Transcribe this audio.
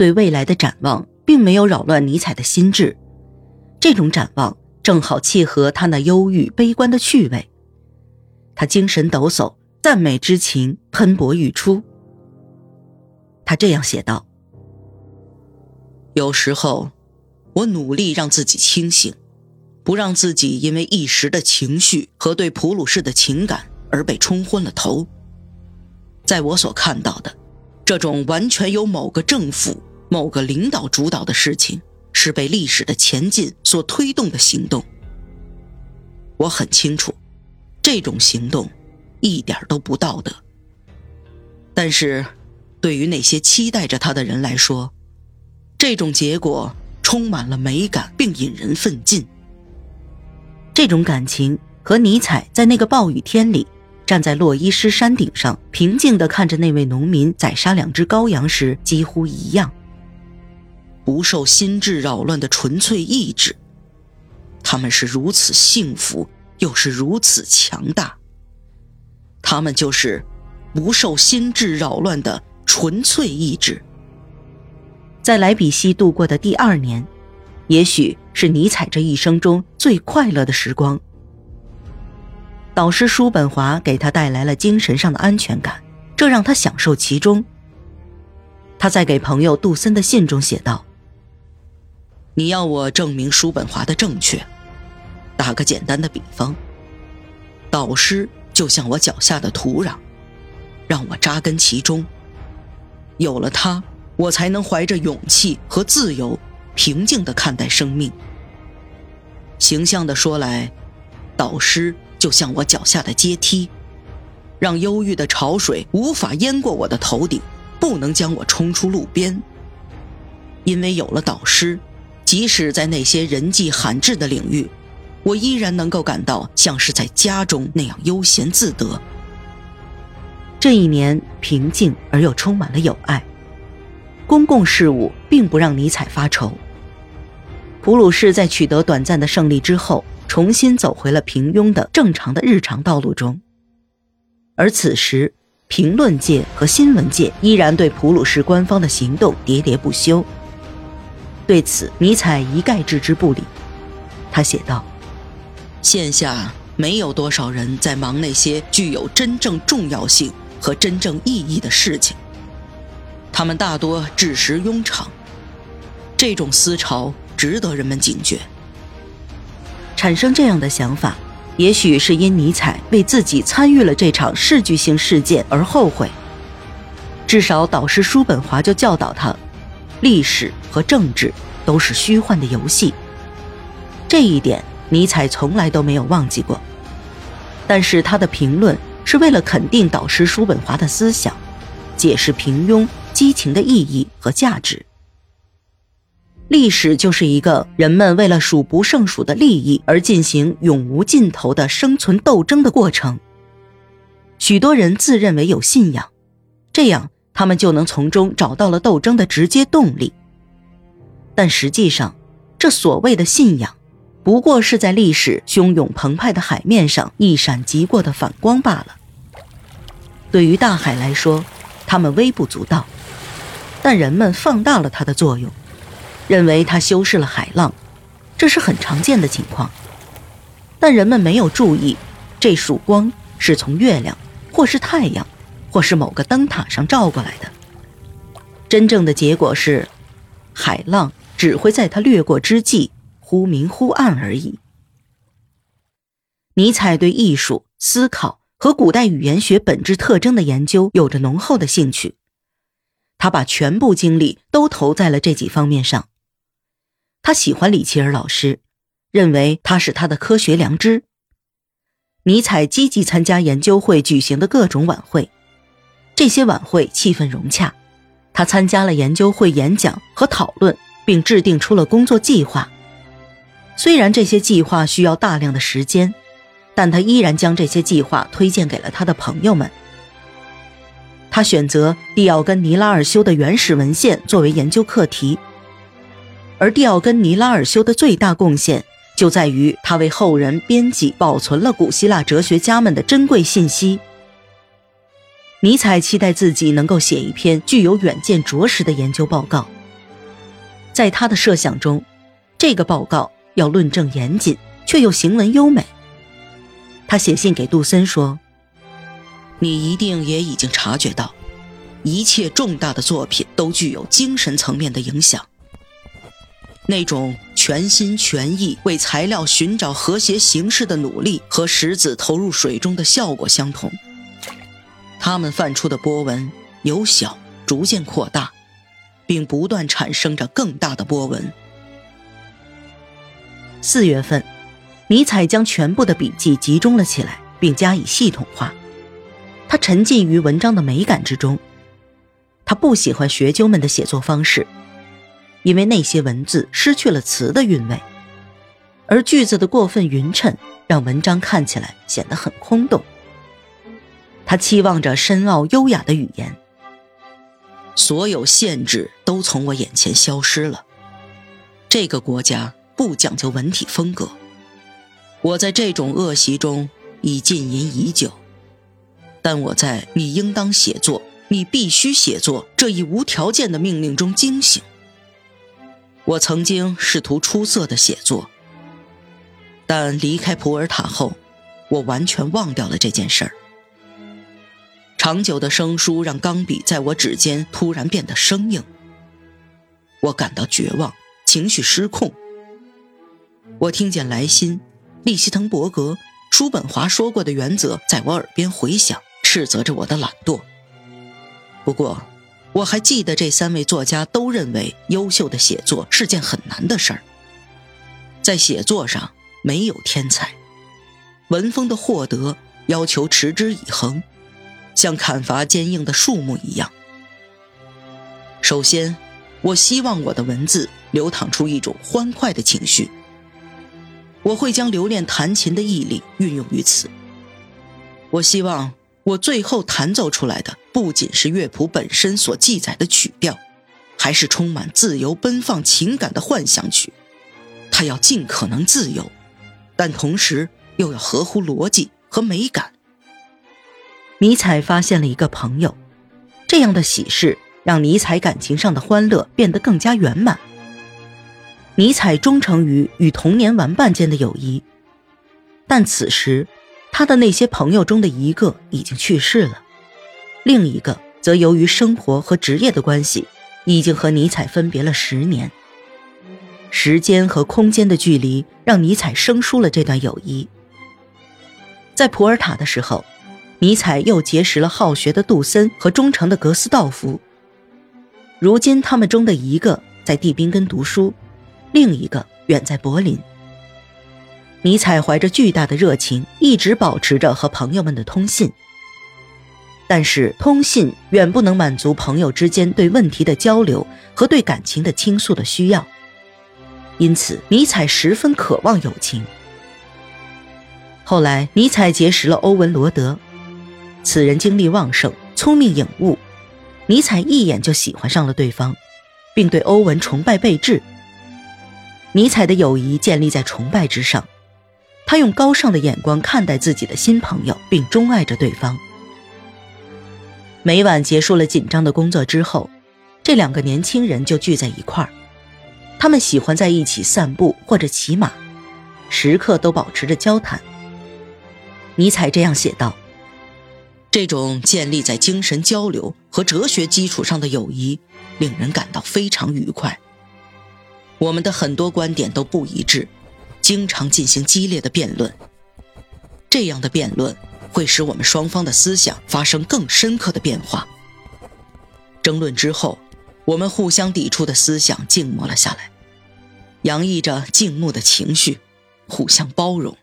对未来的展望，并没有扰乱尼采的心智。这种展望正好契合他那忧郁悲观的趣味。他精神抖擞，赞美之情喷薄欲出。他这样写道：“有时候，我努力让自己清醒，不让自己因为一时的情绪和对普鲁士的情感而被冲昏了头。在我所看到的，这种完全由某个政府、某个领导主导的事情。”是被历史的前进所推动的行动。我很清楚，这种行动一点都不道德。但是，对于那些期待着他的人来说，这种结果充满了美感，并引人奋进。这种感情和尼采在那个暴雨天里站在洛伊施山顶上，平静地看着那位农民宰杀两只羔羊时几乎一样。不受心智扰乱的纯粹意志，他们是如此幸福，又是如此强大。他们就是不受心智扰乱的纯粹意志。在莱比锡度过的第二年，也许是尼采这一生中最快乐的时光。导师叔本华给他带来了精神上的安全感，这让他享受其中。他在给朋友杜森的信中写道。你要我证明叔本华的正确，打个简单的比方，导师就像我脚下的土壤，让我扎根其中。有了他，我才能怀着勇气和自由，平静的看待生命。形象的说来，导师就像我脚下的阶梯，让忧郁的潮水无法淹过我的头顶，不能将我冲出路边。因为有了导师。即使在那些人迹罕至的领域，我依然能够感到像是在家中那样悠闲自得。这一年平静而又充满了友爱，公共事务并不让尼采发愁。普鲁士在取得短暂的胜利之后，重新走回了平庸的正常的日常道路中，而此时评论界和新闻界依然对普鲁士官方的行动喋喋不休。对此，尼采一概置之不理。他写道：“线下没有多少人在忙那些具有真正重要性和真正意义的事情，他们大多只时庸常。这种思潮值得人们警觉。产生这样的想法，也许是因尼采为自己参与了这场戏剧性事件而后悔。至少导师叔本华就教导他。”历史和政治都是虚幻的游戏，这一点尼采从来都没有忘记过。但是他的评论是为了肯定导师叔本华的思想，解释平庸激情的意义和价值。历史就是一个人们为了数不胜数的利益而进行永无尽头的生存斗争的过程。许多人自认为有信仰，这样。他们就能从中找到了斗争的直接动力，但实际上，这所谓的信仰，不过是在历史汹涌澎湃的海面上一闪即过的反光罢了。对于大海来说，它们微不足道，但人们放大了它的作用，认为它修饰了海浪，这是很常见的情况。但人们没有注意，这束光是从月亮或是太阳。或是某个灯塔上照过来的，真正的结果是，海浪只会在它掠过之际忽明忽暗而已。尼采对艺术、思考和古代语言学本质特征的研究有着浓厚的兴趣，他把全部精力都投在了这几方面上。他喜欢里奇尔老师，认为他是他的科学良知。尼采积极参加研究会举行的各种晚会。这些晚会气氛融洽，他参加了研究会演讲和讨论，并制定出了工作计划。虽然这些计划需要大量的时间，但他依然将这些计划推荐给了他的朋友们。他选择蒂奥根尼拉尔修的原始文献作为研究课题，而蒂奥根尼拉尔修的最大贡献就在于他为后人编辑保存了古希腊哲学家们的珍贵信息。尼采期待自己能够写一篇具有远见卓识的研究报告，在他的设想中，这个报告要论证严谨，却又行文优美。他写信给杜森说：“你一定也已经察觉到，一切重大的作品都具有精神层面的影响。那种全心全意为材料寻找和谐形式的努力，和石子投入水中的效果相同。它们泛出的波纹由小逐渐扩大。”并不断产生着更大的波纹。四月份，尼采将全部的笔记集中了起来，并加以系统化。他沉浸于文章的美感之中。他不喜欢学究们的写作方式，因为那些文字失去了词的韵味，而句子的过分匀称让文章看起来显得很空洞。他期望着深奥优雅的语言。所有限制都从我眼前消失了。这个国家不讲究文体风格，我在这种恶习中已浸淫已久。但我在“你应当写作，你必须写作”这一无条件的命令中惊醒。我曾经试图出色的写作，但离开普洱塔后，我完全忘掉了这件事儿。长久的生疏让钢笔在我指尖突然变得生硬，我感到绝望，情绪失控。我听见莱辛、利希滕伯格、叔本华说过的原则在我耳边回响，斥责着我的懒惰。不过，我还记得这三位作家都认为优秀的写作是件很难的事儿，在写作上没有天才，文风的获得要求持之以恒。像砍伐坚硬的树木一样。首先，我希望我的文字流淌出一种欢快的情绪。我会将留恋弹琴的毅力运用于此。我希望我最后弹奏出来的不仅是乐谱本身所记载的曲调，还是充满自由奔放情感的幻想曲。它要尽可能自由，但同时又要合乎逻辑和美感。尼采发现了一个朋友，这样的喜事让尼采感情上的欢乐变得更加圆满。尼采忠诚于与童年玩伴间的友谊，但此时他的那些朋友中的一个已经去世了，另一个则由于生活和职业的关系，已经和尼采分别了十年。时间和空间的距离让尼采生疏了这段友谊。在普洱塔的时候。尼采又结识了好学的杜森和忠诚的格斯道夫。如今，他们中的一个在蒂宾根读书，另一个远在柏林。尼采怀着巨大的热情，一直保持着和朋友们的通信。但是，通信远不能满足朋友之间对问题的交流和对感情的倾诉的需要。因此，尼采十分渴望友情。后来，尼采结识了欧文·罗德。此人精力旺盛，聪明颖悟，尼采一眼就喜欢上了对方，并对欧文崇拜备至。尼采的友谊建立在崇拜之上，他用高尚的眼光看待自己的新朋友，并钟爱着对方。每晚结束了紧张的工作之后，这两个年轻人就聚在一块儿，他们喜欢在一起散步或者骑马，时刻都保持着交谈。尼采这样写道。这种建立在精神交流和哲学基础上的友谊，令人感到非常愉快。我们的很多观点都不一致，经常进行激烈的辩论。这样的辩论会使我们双方的思想发生更深刻的变化。争论之后，我们互相抵触的思想静默了下来，洋溢着静穆的情绪，互相包容。